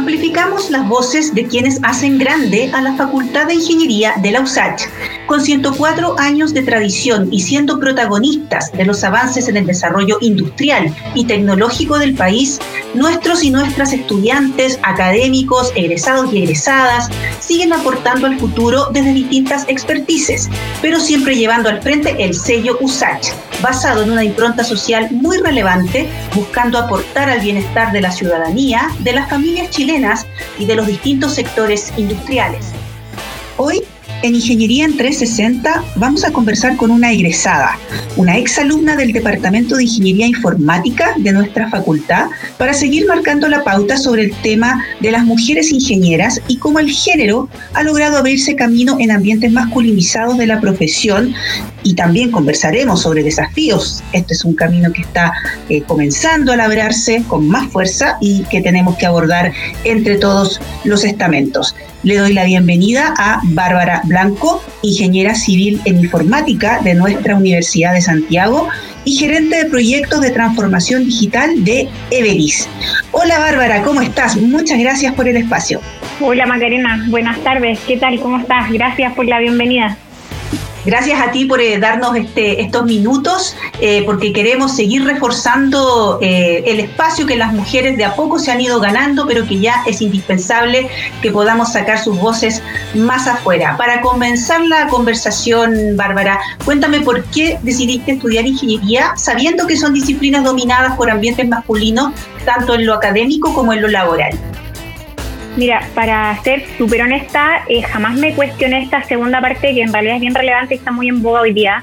amplificamos las voces de quienes hacen grande a la Facultad de Ingeniería de la USACH. Con 104 años de tradición y siendo protagonistas de los avances en el desarrollo industrial y tecnológico del país, nuestros y nuestras estudiantes, académicos, egresados y egresadas siguen aportando al futuro desde distintas expertices, pero siempre llevando al frente el sello USACH, basado en una impronta social muy relevante, buscando aportar al bienestar de la ciudadanía, de las familias chilenas y de los distintos sectores industriales. Hoy en Ingeniería en 360 vamos a conversar con una egresada, una exalumna del Departamento de Ingeniería Informática de nuestra facultad, para seguir marcando la pauta sobre el tema de las mujeres ingenieras y cómo el género ha logrado abrirse camino en ambientes masculinizados de la profesión y también conversaremos sobre desafíos. Este es un camino que está eh, comenzando a labrarse con más fuerza y que tenemos que abordar entre todos los estamentos. Le doy la bienvenida a Bárbara Blanco, ingeniera civil en informática de nuestra Universidad de Santiago y gerente de proyectos de transformación digital de Everis. Hola Bárbara, ¿cómo estás? Muchas gracias por el espacio. Hola Macarena, buenas tardes. ¿Qué tal? ¿Cómo estás? Gracias por la bienvenida. Gracias a ti por eh, darnos este, estos minutos, eh, porque queremos seguir reforzando eh, el espacio que las mujeres de a poco se han ido ganando, pero que ya es indispensable que podamos sacar sus voces más afuera. Para comenzar la conversación, Bárbara, cuéntame por qué decidiste estudiar ingeniería, sabiendo que son disciplinas dominadas por ambientes masculinos, tanto en lo académico como en lo laboral. Mira, para ser súper honesta, eh, jamás me cuestioné esta segunda parte que en realidad es bien relevante y está muy en boga hoy día.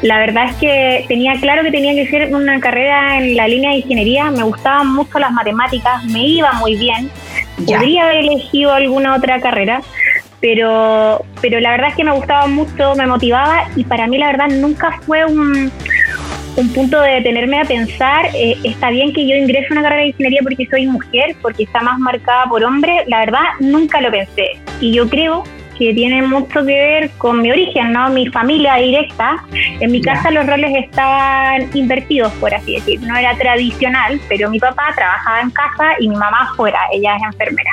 La verdad es que tenía claro que tenía que ser una carrera en la línea de ingeniería, me gustaban mucho las matemáticas, me iba muy bien, podría haber elegido alguna otra carrera, pero, pero la verdad es que me gustaba mucho, me motivaba y para mí la verdad nunca fue un, un punto de detenerme a pensar, eh, está bien que yo ingrese a una carrera de ingeniería porque soy mujer, porque está más marcada por hombre, la verdad nunca lo pensé. Y yo creo que tiene mucho que ver con mi origen, ¿no? Mi familia directa. En mi casa los roles estaban invertidos, por así decir. No era tradicional, pero mi papá trabajaba en casa y mi mamá fuera, ella es enfermera.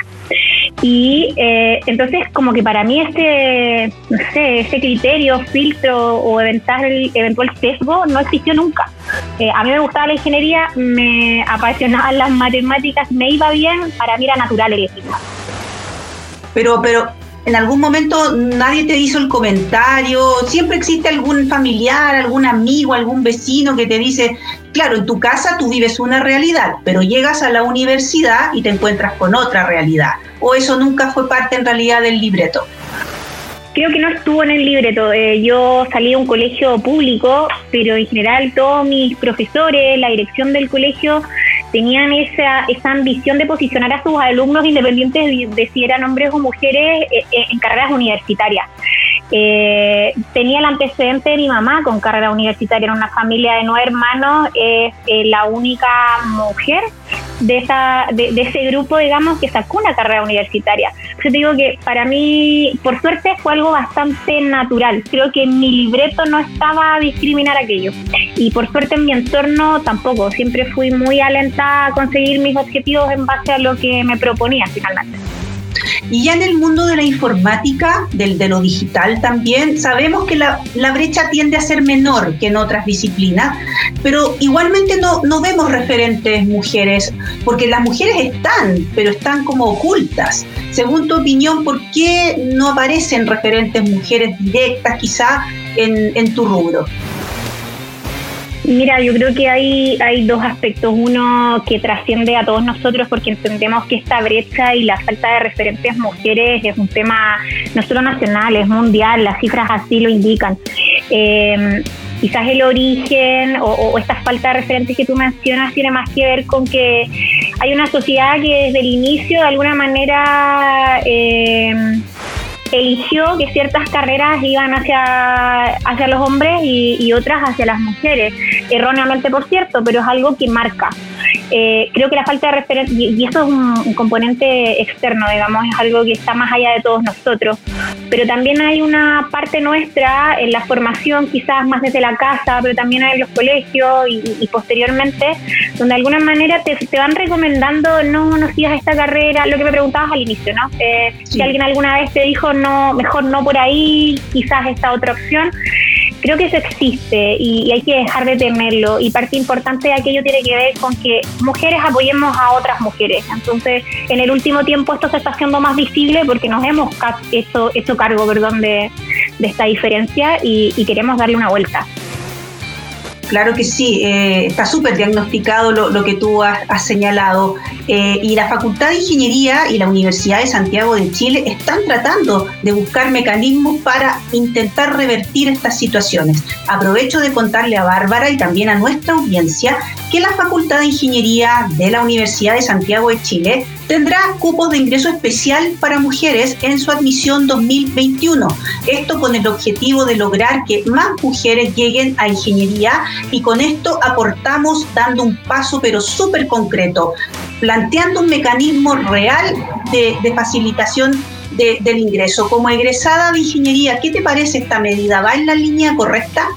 Y eh, entonces como que para mí este, no sé, ese criterio, filtro o eventual, eventual sesgo no existió nunca. Eh, a mí me gustaba la ingeniería, me apasionaban las matemáticas, me iba bien, para mí era natural elegirla. Pero, pero en algún momento nadie te hizo el comentario, siempre existe algún familiar, algún amigo, algún vecino que te dice, claro, en tu casa tú vives una realidad, pero llegas a la universidad y te encuentras con otra realidad. O eso nunca fue parte en realidad del libreto. Creo que no estuvo en el libreto. Eh, yo salí de un colegio público, pero en general todos mis profesores, la dirección del colegio, tenían esa, esa ambición de posicionar a sus alumnos independientes de, si eran hombres o mujeres eh, eh, en carreras universitarias. Eh, tenía el antecedente de mi mamá con carrera universitaria en una familia de nueve hermanos, es la única mujer de, esa, de, ese grupo, digamos, que sacó una carrera universitaria. Yo te digo que para mí, por suerte, fue algo bastante natural. Creo que en mi libreto no estaba a discriminar aquello. Y por suerte en mi entorno tampoco. Siempre fui muy alentada a conseguir mis objetivos en base a lo que me proponía finalmente. Y ya en el mundo de la informática, del, de lo digital también, sabemos que la, brecha tiende a ser menor que en otras disciplinas, pero igualmente no, no vemos referentes mujeres, porque las mujeres están, pero están como ocultas. Según tu opinión, ¿por qué no aparecen referentes mujeres directas quizá en, en tu rubro? Mira, yo creo que hay, hay dos aspectos. Uno que trasciende a todos nosotros porque entendemos que esta brecha y la falta de referentes mujeres es un tema no solo nacional, es mundial, las cifras así lo indican. Em, quizás el origen o, esta falta de referentes que tú mencionas tiene más que ver con que hay una sociedad que desde el inicio de alguna manera... Eh, eligió que ciertas carreras iban hacia, hacia los hombres y, otras hacia las mujeres, erróneamente por cierto, pero es algo que marca. Eh, creo que la falta de referencia, y, eso es un, componente externo, digamos, es algo que está más allá de todos nosotros, pero también hay una parte nuestra en la formación, quizás más desde la casa, pero también en los colegios y, posteriormente, donde de alguna manera te, te, van recomendando no, no sigas esta carrera, lo que me preguntabas al inicio, ¿no? Eh, Si alguien alguna vez te dijo, no, mejor no por ahí, quizás esta otra opción, creo que eso existe y, hay que dejar de temerlo. Y parte importante de aquello tiene que ver con que mujeres apoyemos a otras mujeres. Entonces, en el último tiempo esto se está haciendo más visible porque nos hemos hecho, hecho cargo perdón, de, esta diferencia y queremos darle una vuelta. Claro que sí, eh, está súper diagnosticado lo, que tú has, señalado. Eh, y la Facultad de Ingeniería y la Universidad de Santiago de Chile están tratando de buscar mecanismos para intentar revertir estas situaciones. Aprovecho de contarle a Bárbara y también a nuestra audiencia que la Facultad de Ingeniería de la Universidad de Santiago de Chile tendrá cupos de ingreso especial para mujeres en su admisión 2021. Esto con el objetivo de lograr que más mujeres lleguen a ingeniería y con esto aportamos dando un paso pero súper concreto, planteando un mecanismo real de, facilitación del ingreso. Como egresada de ingeniería, ¿qué te parece esta medida? ¿Va en la línea correcta?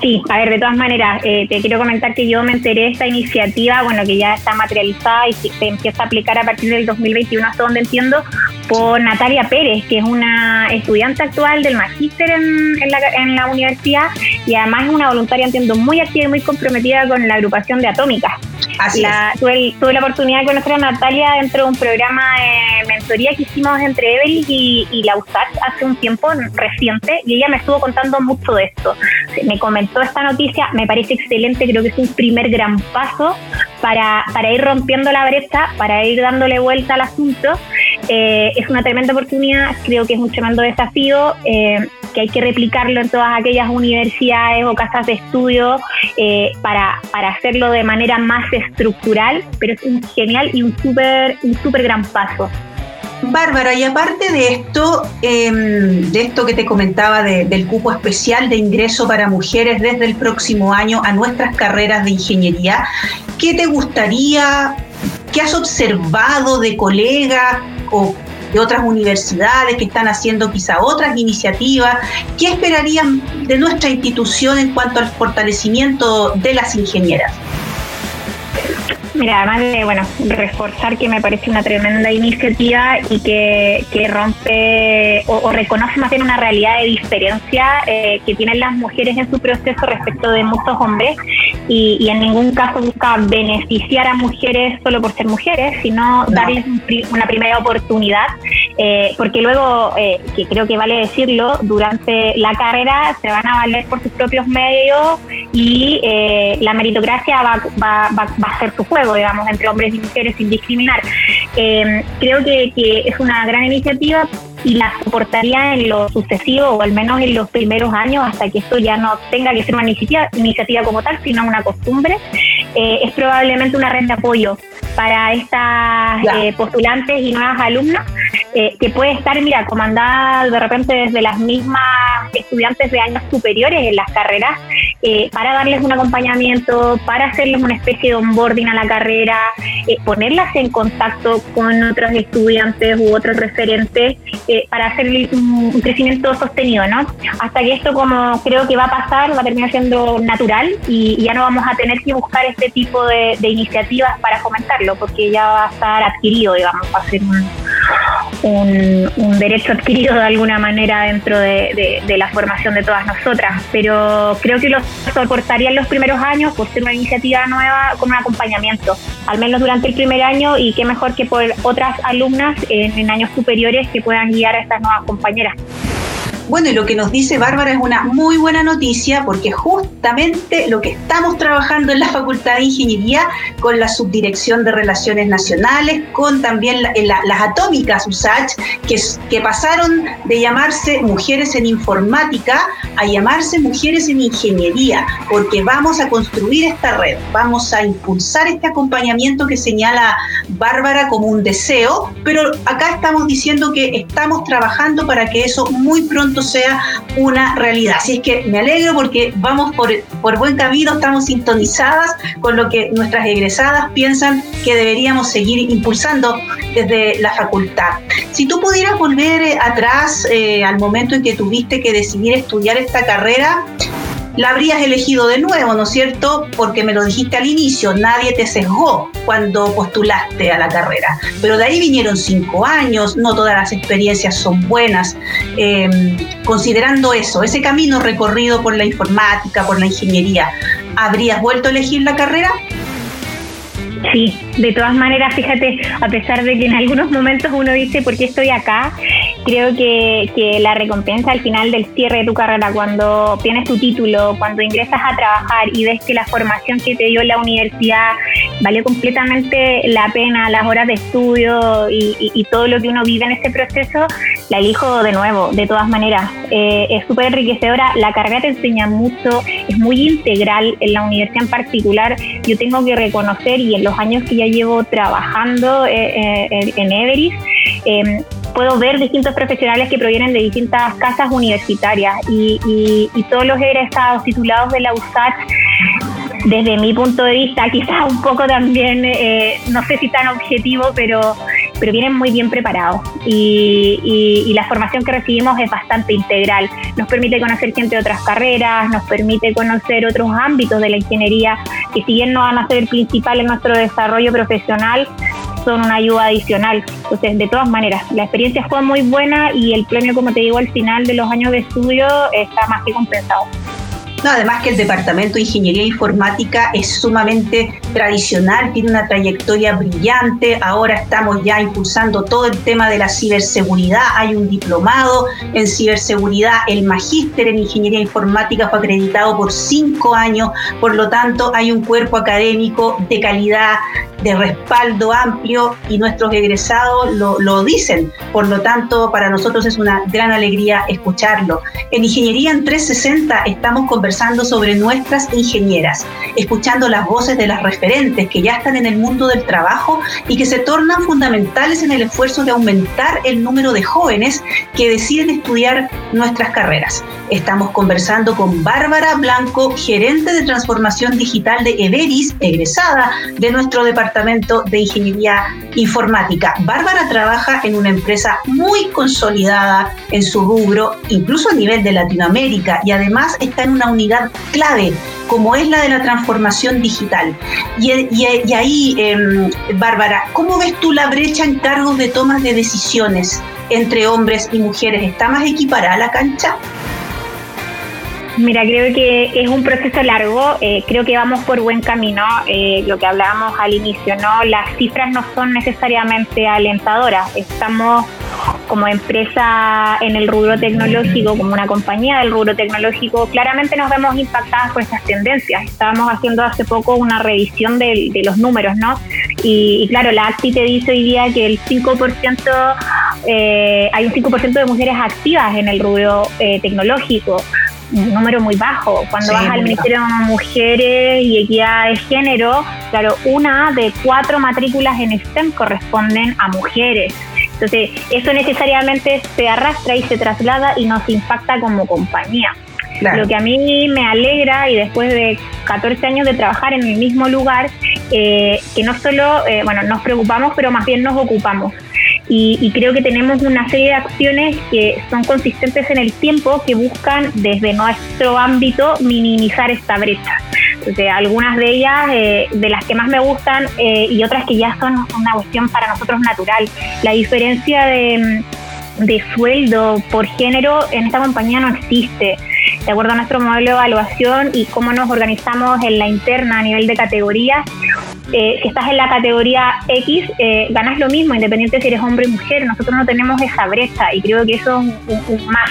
Sí, a ver, de todas maneras, eh, te quiero comentar que yo me enteré de esta iniciativa, bueno, que ya está materializada y se empieza a aplicar a partir del 2021, hasta donde entiendo, por Natalia Pérez, que es una estudiante actual del magíster en, la, en la universidad y además es una voluntaria, entiendo, muy activa y muy comprometida con la agrupación de Atómicas. Así la, tuve, tuve, la oportunidad de conocer a Natalia dentro de un programa de mentoría que hicimos entre Evelyn y, y la USAC hace un tiempo reciente y ella me estuvo contando mucho de esto. Me comentó esta noticia, me parece excelente, creo que es un primer gran paso para, para ir rompiendo la brecha, para ir dándole vuelta al asunto. Eh, es una tremenda oportunidad, creo que es un tremendo desafío. Eh, que hay que replicarlo en todas aquellas universidades o casas de estudio eh, para, para, hacerlo de manera más estructural, pero es un genial y un súper un super gran paso. Bárbara, y aparte de esto, em, de esto que te comentaba del cupo especial de ingreso para mujeres desde el próximo año a nuestras carreras de ingeniería, ¿qué te gustaría, qué has observado de colegas o de otras universidades que están haciendo quizá otras iniciativas. ¿Qué esperarían de nuestra institución en cuanto al fortalecimiento de las ingenieras? Mira, además de bueno, reforzar que me parece una tremenda iniciativa y que, que rompe o, reconoce más bien una realidad de diferencia eh, que tienen las mujeres en su proceso respecto de muchos hombres y, en ningún caso busca beneficiar a mujeres solo por ser mujeres, sino darles una primera oportunidad, eh, porque luego, eh, que creo que vale decirlo, durante la carrera se van a valer por sus propios medios y la meritocracia va, va, va, va a ser su juego digamos, entre hombres y mujeres sin discriminar. Eh, creo que, es una gran iniciativa y la soportaría en lo sucesivo o al menos en los primeros años hasta que esto ya no tenga que ser una iniciativa, iniciativa como tal, sino una costumbre. Eh, es probablemente una red de apoyo para estas eh, postulantes y nuevas alumnas que puede estar, mira, comandada de repente desde las mismas estudiantes de años superiores en las carreras eh, para darles un acompañamiento, para hacerles una especie de onboarding a la carrera, eh, ponerlas en contacto con otros estudiantes u otros referentes eh, para hacer un, crecimiento sostenido, ¿no? Hasta que esto, como creo que va a pasar, va a terminar siendo natural y, ya no vamos a tener que buscar este tipo de, iniciativas para fomentarlo, porque ya va a estar adquirido, digamos, va a ser un, un, derecho adquirido de alguna manera dentro de, la formación de todas nosotras. Pero creo que los soportaría en los primeros años por ser una iniciativa nueva con un acompañamiento, al menos durante el primer año y qué mejor que por otras alumnas en años superiores que puedan guiar a estas nuevas compañeras. Bueno, y lo que nos dice Bárbara es una muy buena noticia porque justamente lo que estamos trabajando en la Facultad de Ingeniería con la Subdirección de Relaciones Nacionales, con también las atómicas USACH, que, que pasaron de llamarse Mujeres en Informática a llamarse Mujeres en Ingeniería, porque vamos a construir esta red, vamos a impulsar este acompañamiento que señala Bárbara como un deseo, pero acá estamos diciendo que estamos trabajando para que eso muy pronto sea una realidad. Así es que me alegro porque vamos por, por buen camino, estamos sintonizadas con lo que nuestras egresadas piensan que deberíamos seguir impulsando desde la facultad. Si tú pudieras volver eh, atrás eh, al momento en que tuviste que decidir estudiar esta carrera, la habrías elegido de nuevo, ¿no es cierto? Porque me lo dijiste al inicio, nadie te sesgó cuando postulaste a la carrera. Pero de ahí vinieron cinco años, no todas las experiencias son buenas. Em, considerando eso, ese camino recorrido por la informática, por la ingeniería, ¿habrías vuelto a elegir la carrera? Sí, de todas maneras, fíjate, a pesar de que en algunos momentos uno dice, ¿por qué estoy acá? Creo que, que la recompensa al final del cierre de tu carrera, cuando obtienes tu título, cuando ingresas a trabajar y ves que la formación que te dio la universidad valió completamente la pena, las horas de estudio y, todo lo que uno vive en ese proceso, la elijo de nuevo, de todas maneras. Eh, es súper enriquecedora, la carrera te enseña mucho, es muy integral en la universidad en particular. Yo tengo que reconocer y en los años que ya llevo trabajando eh, eh, en Everis, em, puedo ver distintos profesionales que provienen de distintas casas universitarias y, todos los egresados titulados de la USACH desde mi punto de vista, quizás un poco también, eh, no sé si tan objetivo, pero, pero vienen muy bien preparados y, y, la formación que recibimos es bastante integral. Nos permite conocer gente de otras carreras, nos permite conocer otros ámbitos de la ingeniería que si bien no van a ser el principal en nuestro desarrollo profesional, son una ayuda adicional. Entonces, de todas maneras, la experiencia fue muy buena y el premio, como te digo, al final de los años de estudio está más que compensado además que el Departamento de Ingeniería Informática es sumamente tradicional, tiene una trayectoria brillante, ahora estamos ya impulsando todo el tema de la ciberseguridad, hay un diplomado en ciberseguridad, el magíster en Ingeniería Informática fue acreditado por cinco años, por lo tanto hay un cuerpo académico de calidad, de respaldo amplio y nuestros egresados lo, lo, dicen. Por lo tanto, para nosotros es una gran alegría escucharlo. En Ingeniería en 360 estamos conversando sobre nuestras ingenieras, escuchando las voces de las referentes que ya están en el mundo del trabajo y que se tornan fundamentales en el esfuerzo de aumentar el número de jóvenes que deciden estudiar nuestras carreras. Estamos conversando con Bárbara Blanco, gerente de transformación digital de Everis, egresada de nuestro departamento De Ingeniería Informática. Bárbara trabaja en una empresa muy consolidada en su rubro, incluso a nivel de Latinoamérica, y además está en una unidad clave como es la de la transformación digital. Y, ahí, em, Bárbara, ¿cómo ves tú la brecha en cargos de tomas de decisiones entre hombres y mujeres? ¿Está más equiparada la cancha? Mira, creo que es un proceso largo, eh, creo que vamos por buen camino, eh, lo que hablábamos al inicio, ¿no? Las cifras no son necesariamente alentadoras, estamos como empresa en el rubro tecnológico, como una compañía del rubro tecnológico, claramente nos vemos impactadas por estas tendencias. Estábamos haciendo hace poco una revisión de, los números, ¿no? Y, claro, la ACTI te dice hoy día que el 5%, eh, hay un 5% de mujeres activas en el rubro tecnológico un número muy bajo. Cuando vas al Ministerio de Mujeres y Equidad de Género, claro, una de cuatro matrículas en STEM corresponden a mujeres. Entonces, eso necesariamente se arrastra y se traslada y nos impacta como compañía. Lo que a mí me alegra y después de 14 años de trabajar en el mismo lugar, eh, que no solo, eh, bueno, nos preocupamos, pero más bien nos ocupamos. Y, creo que tenemos una serie de acciones que son consistentes en el tiempo que buscan desde nuestro ámbito minimizar esta brecha. Entonces, algunas de ellas, eh, de las que más me gustan eh, y otras que ya son una cuestión para nosotros natural. La diferencia de, de sueldo por género en esta compañía no existe de acuerdo a nuestro modelo de evaluación y cómo nos organizamos en la interna a nivel de categorías, eh, si estás en la categoría X, eh, ganas lo mismo, independiente si eres hombre o mujer. Nosotros no tenemos esa brecha y creo que eso es un, más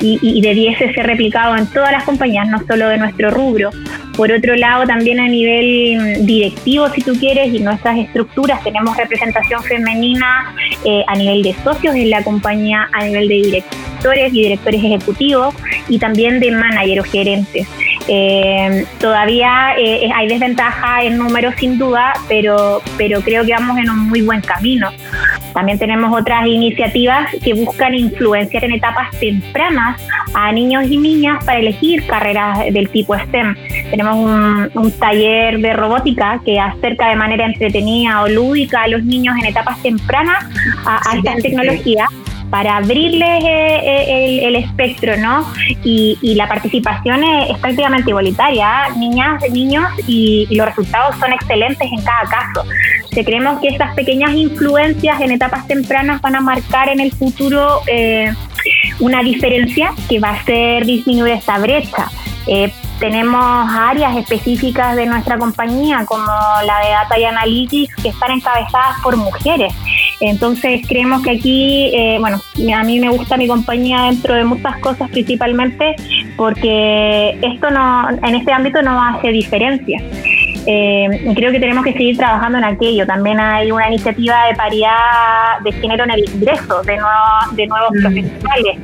y, y, debiese ser replicado en todas las compañías, no solo de nuestro rubro. Por otro lado, también a nivel directivo, si tú quieres, y nuestras estructuras, tenemos representación femenina eh, a nivel de socios en la compañía, a nivel de directores y directores ejecutivos, y también de managers o gerentes. Eh, todavía eh, hay desventaja en números sin duda, pero, pero creo que vamos en un muy buen camino. También tenemos otras iniciativas que buscan influenciar en etapas tempranas a niños y niñas para elegir carreras del tipo STEM. Tenemos un, taller de robótica que acerca de manera entretenida o lúdica a los niños en etapas tempranas a, a estas tecnologías para abrirles eh, eh, el, espectro, ¿no? Y, la participación es, prácticamente igualitaria, niñas, niños, y, los resultados son excelentes en cada caso. Creemos que estas pequeñas influencias en etapas tempranas van a marcar en el futuro eh, una diferencia que va a ser disminuir esta brecha. tenemos áreas específicas de nuestra compañía, como la de Data y Analytics, que están encabezadas por mujeres. Entonces creemos que aquí, eh, bueno, a mí me gusta mi compañía dentro de muchas cosas principalmente porque esto no, en este ámbito no hace diferencia. Eh, y creo que tenemos que seguir trabajando en aquello. También hay una iniciativa de paridad de género en el ingreso de, de nuevos mm. profesionales.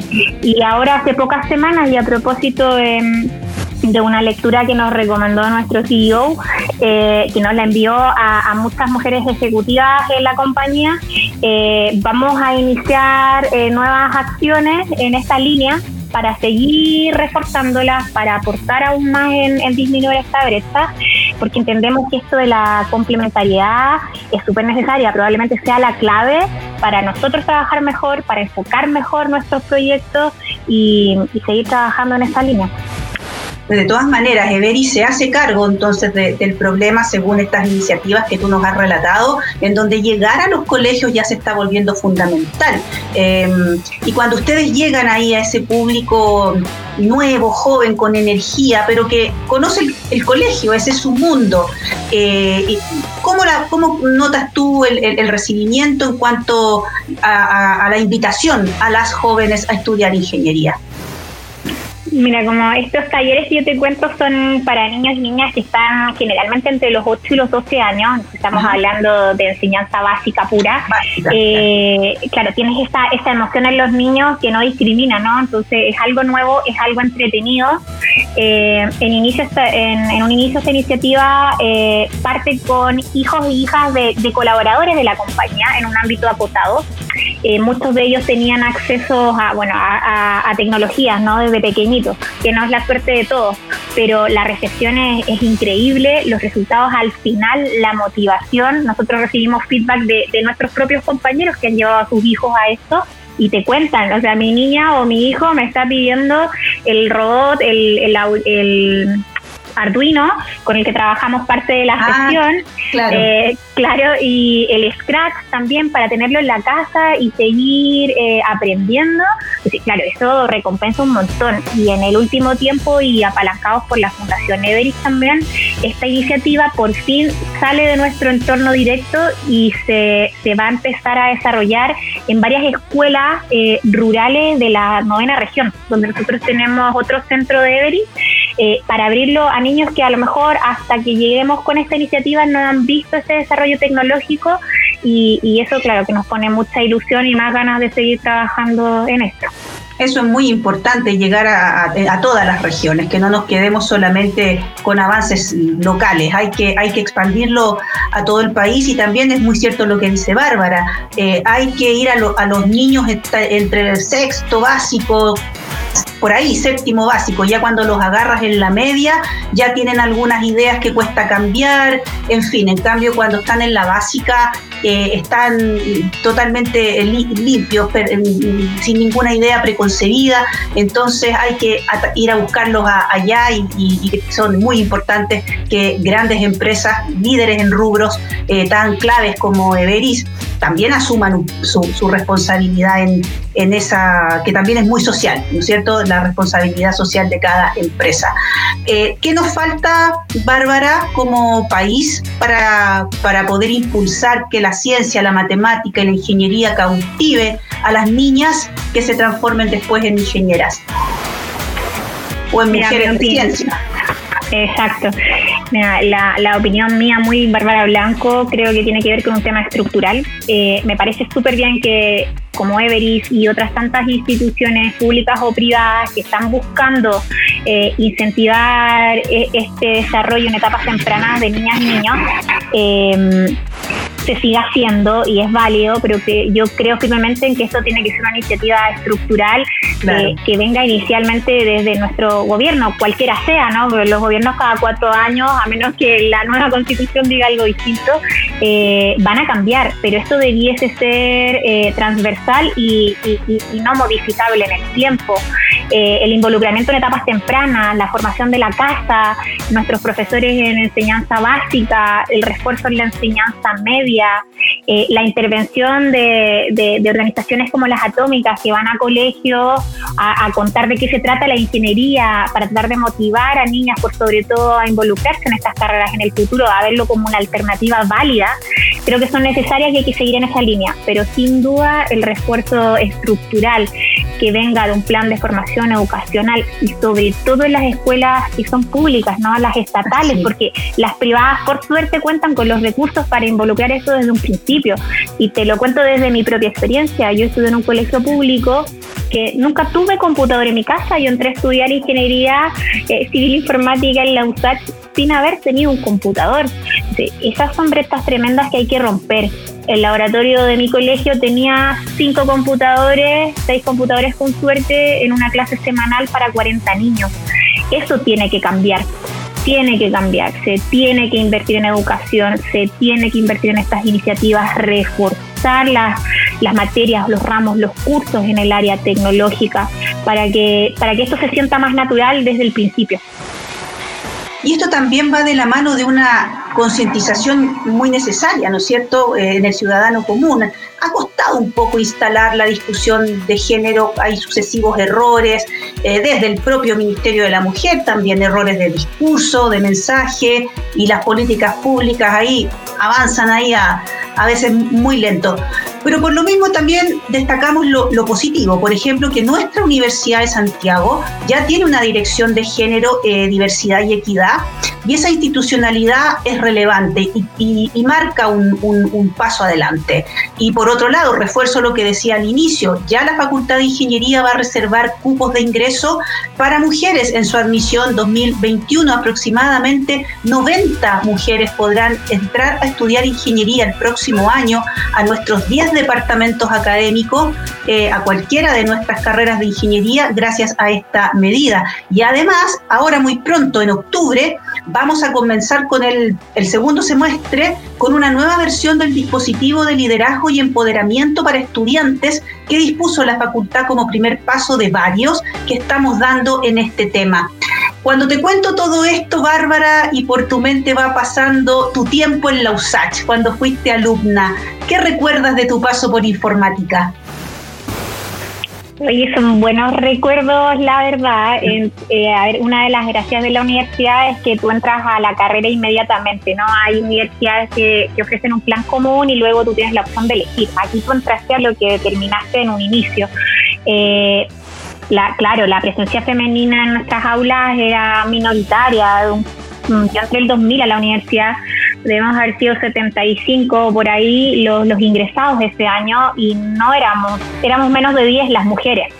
Y ahora hace pocas semanas y a propósito de de una lectura que nos recomendó nuestro CEO, eh, que nos la envió a, muchas mujeres ejecutivas en la compañía. Eh, vamos a iniciar eh, nuevas acciones en esta línea para seguir reforzándolas, para aportar aún más en, disminuir esta brecha, porque entendemos que esto de la complementariedad es súper necesaria, probablemente sea la clave para nosotros trabajar mejor, para enfocar mejor nuestros proyectos y seguir trabajando en esta línea. De todas maneras, Everi se hace cargo entonces del problema según estas iniciativas que tú nos has relatado, en donde llegar a los colegios ya se está volviendo fundamental. Em, y cuando ustedes llegan ahí a ese público nuevo, joven, con energía, pero que conoce el, colegio, ese es su mundo, eh, ¿cómo, la, ¿cómo notas tú el, recibimiento en cuanto a la invitación a las jóvenes a estudiar ingeniería? Mira, como estos talleres que yo te cuento son para niños y niñas que están generalmente entre los 8 y los 12 años, estamos hablando de enseñanza básica pura. Eh, claro, tienes esta, esta emoción en los niños que no discrimina, ¿no? Entonces es algo nuevo, es algo entretenido. Eh, en, inicio, en, un inicio esta iniciativa eh, parte con hijos y hijas de, colaboradores de la compañía en un ámbito acotado. Muchos de ellos tenían acceso a, bueno, a, tecnologías, ¿no? Desde pequeñitos que no es la suerte de todos, pero la recepción es, increíble, los resultados al final, la motivación, nosotros recibimos feedback de, nuestros propios compañeros que han llevado a sus hijos a esto y te cuentan, o sea, mi niña o mi hijo me está pidiendo el robot, el, el Arduino, con el que trabajamos parte de la ah, gestión. Claro. Eh, claro, y el Scratch también para tenerlo en la casa y seguir eh, aprendiendo. claro, eso recompensa un montón. Y en el último tiempo, y apalancados por la Fundación Everest también, esta iniciativa por fin sale de nuestro entorno directo y se, se va a empezar a desarrollar en varias escuelas eh, rurales de la novena región, donde nosotros tenemos otro centro de Everest eh, para abrirlo a niños que a lo mejor hasta que lleguemos con esta iniciativa no han visto ese desarrollo tecnológico y, eso claro que nos pone mucha ilusión y más ganas de seguir trabajando en esto. Eso es muy importante, llegar a, todas las regiones, que no nos quedemos solamente con avances locales, hay que, hay que expandirlo a todo el país y también es muy cierto lo que dice Bárbara, eh, hay que ir a, a los niños entre el sexto básico, por ahí, séptimo básico, ya cuando los agarras en la media, ya tienen algunas ideas que cuesta cambiar, en fin, en cambio cuando están en la básica eh, están totalmente limpios, sin ninguna idea preconcebida, entonces hay que ir a buscarlos allá y, son muy importantes que grandes empresas, líderes en rubros eh, tan claves como Everis, también asuman su, responsabilidad en, en, esa, que también es muy social, ¿no es cierto? La responsabilidad social de cada empresa. Eh, ¿Qué nos falta, Bárbara, como país para, para poder impulsar que la ciencia, la matemática y la ingeniería cautive a las niñas que se transformen después en ingenieras? O en mujeres de ciencia. Exacto. la, la, opinión mía, muy Bárbara Blanco, creo que tiene que ver con un tema estructural. Eh, me parece súper bien que como Everis y otras tantas instituciones públicas o privadas que están buscando eh, incentivar eh, este desarrollo en etapas tempranas de niñas y niños, se siga haciendo y es válido, pero que yo creo firmemente en que esto tiene que ser una iniciativa estructural que venga inicialmente desde nuestro gobierno, cualquiera sea, ¿no? Porque los gobiernos cada cuatro años, a menos que la nueva constitución diga algo distinto, eh, van a cambiar, pero esto debiese ser eh, transversal y, no modificable en el tiempo. Eh, el involucramiento en etapas tempranas, la formación de la casa, nuestros profesores en enseñanza básica, el refuerzo en la enseñanza media, eh, la intervención de, organizaciones como las atómicas que van a colegios a, contar de qué se trata la ingeniería para tratar de motivar a niñas, por sobre todo a involucrarse en estas carreras en el futuro, a verlo como una alternativa válida, creo que son necesarias y hay que seguir en esa línea, pero sin duda el refuerzo estructural que venga de un plan de formación educacional y sobre todo en las escuelas que son públicas, no las estatales, porque las privadas por suerte cuentan con los recursos para involucrar eso desde un principio. Y te lo cuento desde mi propia experiencia. Yo estudié en un colegio público que nunca tuve computador en mi casa. Yo entré a estudiar ingeniería eh, civil informática en la USACH sin haber tenido un computador. Esas son brechas tremendas que hay que romper. El laboratorio de mi colegio tenía cinco computadores, seis computadores con suerte en una clase semanal para 40 niños. Eso tiene que cambiar tiene que cambiar, se tiene que invertir en educación, se tiene que invertir en estas iniciativas, reforzar las, las materias, los ramos, los cursos en el área tecnológica para que, para que esto se sienta más natural desde el principio. Y esto también va de la mano de una concientización muy necesaria, ¿no es cierto?, eh, en el ciudadano común. Ha costado un poco instalar la discusión de género, hay sucesivos errores, eh, desde el propio Ministerio de la Mujer, también errores de discurso, de mensaje, y las políticas públicas ahí avanzan ahí a, a veces muy lento. Pero por lo mismo también destacamos lo, positivo, por ejemplo, que nuestra Universidad de Santiago ya tiene una dirección de género, eh, diversidad y equidad, y esa institucionalidad es relevante y, marca un, paso adelante. Y por otro lado, refuerzo lo que decía al inicio, ya la Facultad de Ingeniería va a reservar cupos de ingreso para mujeres en su admisión 2021. Aproximadamente 90 mujeres podrán entrar a estudiar ingeniería el próximo año a nuestros 10 departamentos académicos eh, a cualquiera de nuestras carreras de ingeniería gracias a esta medida. Y además, ahora muy pronto, en octubre, vamos a comenzar con el, segundo semestre con una nueva versión del dispositivo de liderazgo y empoderamiento para estudiantes que dispuso la facultad como primer paso de varios que estamos dando en este tema. Cuando te cuento todo esto, Bárbara, y por tu mente va pasando tu tiempo en la USACH, cuando fuiste alumna, ¿qué recuerdas de tu paso por informática? Oye, son buenos recuerdos, la verdad. Eh, a ver, una de las gracias de la universidad es que tú entras a la carrera inmediatamente, ¿no? Hay universidades que, ofrecen un plan común y luego tú tienes la opción de elegir. Aquí tú entraste a lo que determinaste en un inicio. Eh, la, claro, la presencia femenina en nuestras aulas era minoritaria. Yo entré el 2000 a la universidad debemos haber sido 75 por ahí los, los ingresados ese año y no éramos, éramos menos de 10 las mujeres.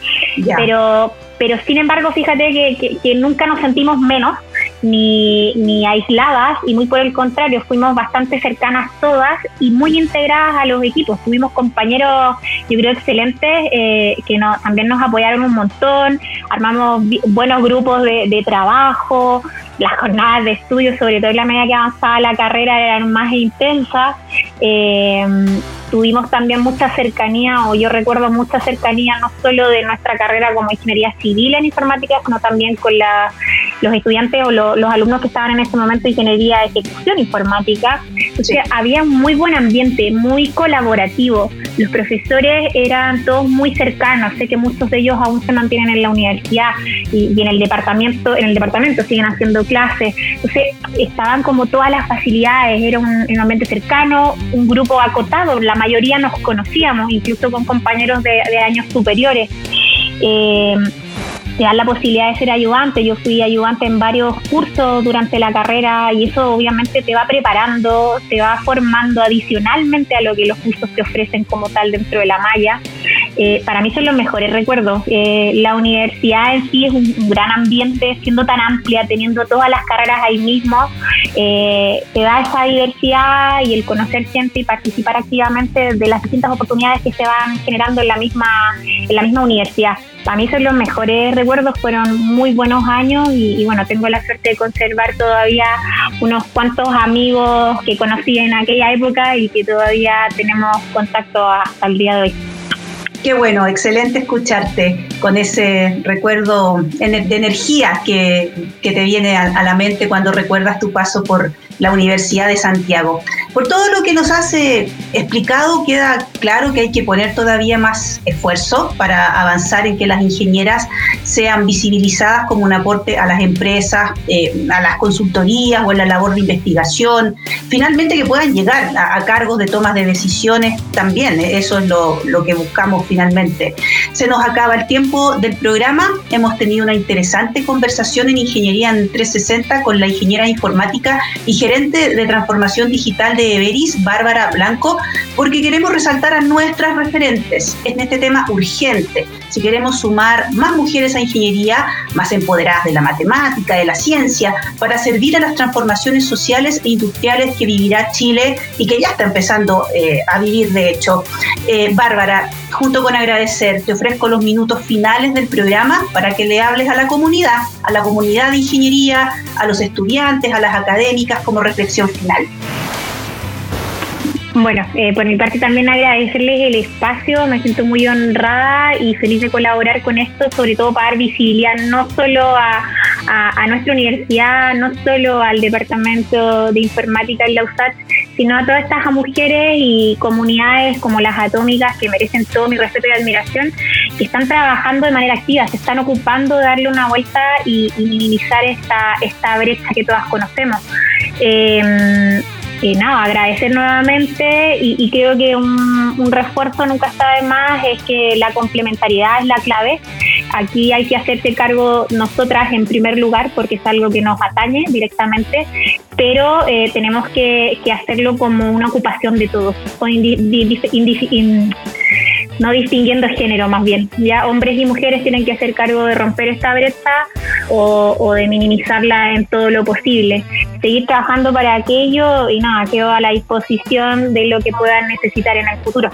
Pero, pero sin embargo, fíjate que, que, nunca nos sentimos menos ni, ni, aisladas y muy por el contrario, fuimos bastante cercanas todas y muy integradas a los equipos. Tuvimos compañeros, yo creo, excelentes eh, que no, también nos apoyaron un montón, armamos buenos grupos de, de trabajo, las jornadas de estudio, sobre todo en la medida que avanzaba la carrera, eran más intensas. Eh, tuvimos también mucha cercanía, o yo recuerdo mucha cercanía no solo de nuestra carrera como ingeniería civil en informática, sino también con los estudiantes o los alumnos que estaban en ese momento de ingeniería de ejecución informática. Entonces había un muy buen ambiente, muy colaborativo. Los profesores eran todos muy cercanos. Sé que muchos de ellos aún se mantienen en la universidad y, en el departamento, en el departamento siguen haciendo clases. Entonces estaban como todas las facilidades. Era un, ambiente cercano, un grupo acotado. La mayoría nos conocíamos, incluso con compañeros de, años superiores. Eh, te dan la posibilidad de ser ayudante. Yo fui ayudante en varios cursos durante la carrera y eso obviamente te va preparando, te va formando adicionalmente a lo que los cursos te ofrecen como tal dentro de la malla. Eh, para mí son los mejores recuerdos. Eh, la universidad en sí es un, gran ambiente, siendo tan amplia, teniendo todas las carreras ahí mismo, eh, te da esa diversidad y el conocer gente y participar activamente de las distintas oportunidades que se van generando en la misma, en la misma universidad. Para mí son los mejores recuerdos, fueron muy buenos años y, y bueno, tengo la suerte de conservar todavía unos cuantos amigos que conocí en aquella época y que todavía tenemos contacto hasta el día de hoy. Qué bueno, excelente escucharte con ese recuerdo de energía que, te viene a, la mente cuando recuerdas tu paso por la Universidad de Santiago. Por todo lo que nos has explicado, queda claro que hay que poner todavía más esfuerzo para avanzar en que las ingenieras sean visibilizadas como un aporte a las empresas, eh, a las consultorías o en la labor de investigación, finalmente que puedan llegar a, cargos de tomas de decisiones también, eh, eso es lo, lo que buscamos finalmente. Se nos acaba el tiempo del programa, hemos tenido una interesante conversación en Ingeniería en 360 con la ingeniera informática y gerente de transformación digital de Everis, Bárbara Blanco, porque queremos resaltar a nuestras referentes en este tema urgente. Si queremos sumar más mujeres a ingeniería, más empoderadas de la matemática, de la ciencia, para servir a las transformaciones sociales e industriales que vivirá Chile y que ya está empezando eh, a vivir de hecho. Eh, Bárbara, junto con agradecer, te ofrezco los minutos finales del programa para que le hables a la comunidad, a la comunidad de ingeniería, a los estudiantes, a las académicas como reflexión final. Bueno, eh, por mi parte también agradecerles el espacio, me siento muy honrada y feliz de colaborar con esto, sobre todo para dar visibilidad no solo a, nuestra universidad, no solo al Departamento de Informática en la USAT, sino a todas estas mujeres y comunidades como las atómicas que merecen todo mi respeto y admiración, que están trabajando de manera activa, se están ocupando de darle una vuelta y, minimizar esta, esta brecha que todas conocemos. Eh, y nada, agradecer nuevamente y, creo que un, refuerzo nunca está de más, es que la complementariedad es la clave. Aquí hay que hacerse cargo nosotras en primer lugar porque es algo que nos atañe directamente, pero eh, tenemos que, hacerlo como una ocupación de todos, no distinguiendo género más bien. Ya hombres y mujeres tienen que hacer cargo de romper esta brecha o, de minimizarla en todo lo posible. Seguir trabajando para aquello y nada, quedo a la disposición de lo que puedan necesitar en el futuro.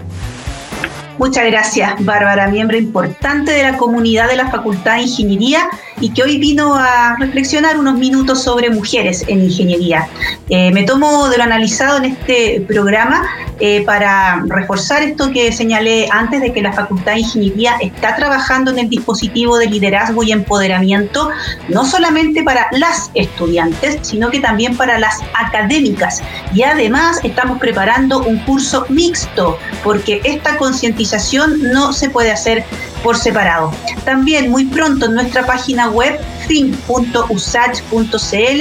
Muchas gracias, Bárbara, miembro importante de la comunidad de la Facultad de Ingeniería y que hoy vino a reflexionar unos minutos sobre mujeres en ingeniería. Eh, me tomo de lo analizado en este programa eh, para reforzar esto que señalé antes de que la Facultad de Ingeniería está trabajando en el dispositivo de liderazgo y empoderamiento, no solamente para las estudiantes, sino que también para las académicas. Y además estamos preparando un curso mixto, porque esta concientización no se puede hacer por separado. También muy pronto en nuestra página web fin.usach.cl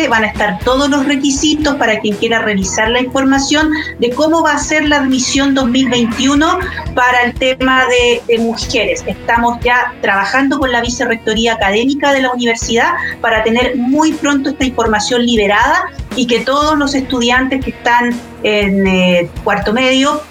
van a estar todos los requisitos para quien quiera revisar la información de cómo va a ser la admisión 2021 para el tema de, mujeres. Estamos ya trabajando con la Vicerrectoría Académica de la universidad para tener muy pronto esta información liberada y que todos los estudiantes que están en eh, cuarto medio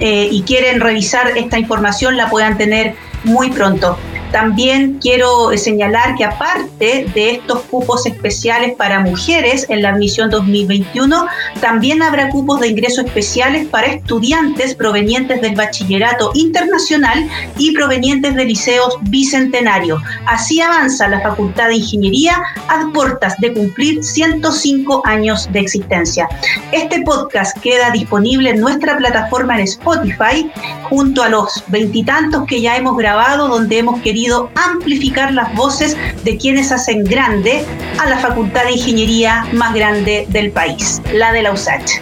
eh, y quieren revisar esta información la puedan tener muy pronto. También quiero señalar que aparte de estos cupos especiales para mujeres en la admisión 2021, también habrá cupos de ingreso especiales para estudiantes provenientes del bachillerato internacional y provenientes de liceos bicentenarios. Así avanza la Facultad de Ingeniería a puertas de cumplir 105 años de existencia. Este podcast queda disponible en nuestra plataforma en Spotify junto a los veintitantos que ya hemos grabado donde hemos amplificar las voces de quienes hacen grande a la Facultad de Ingeniería más grande del país, la de la USACH.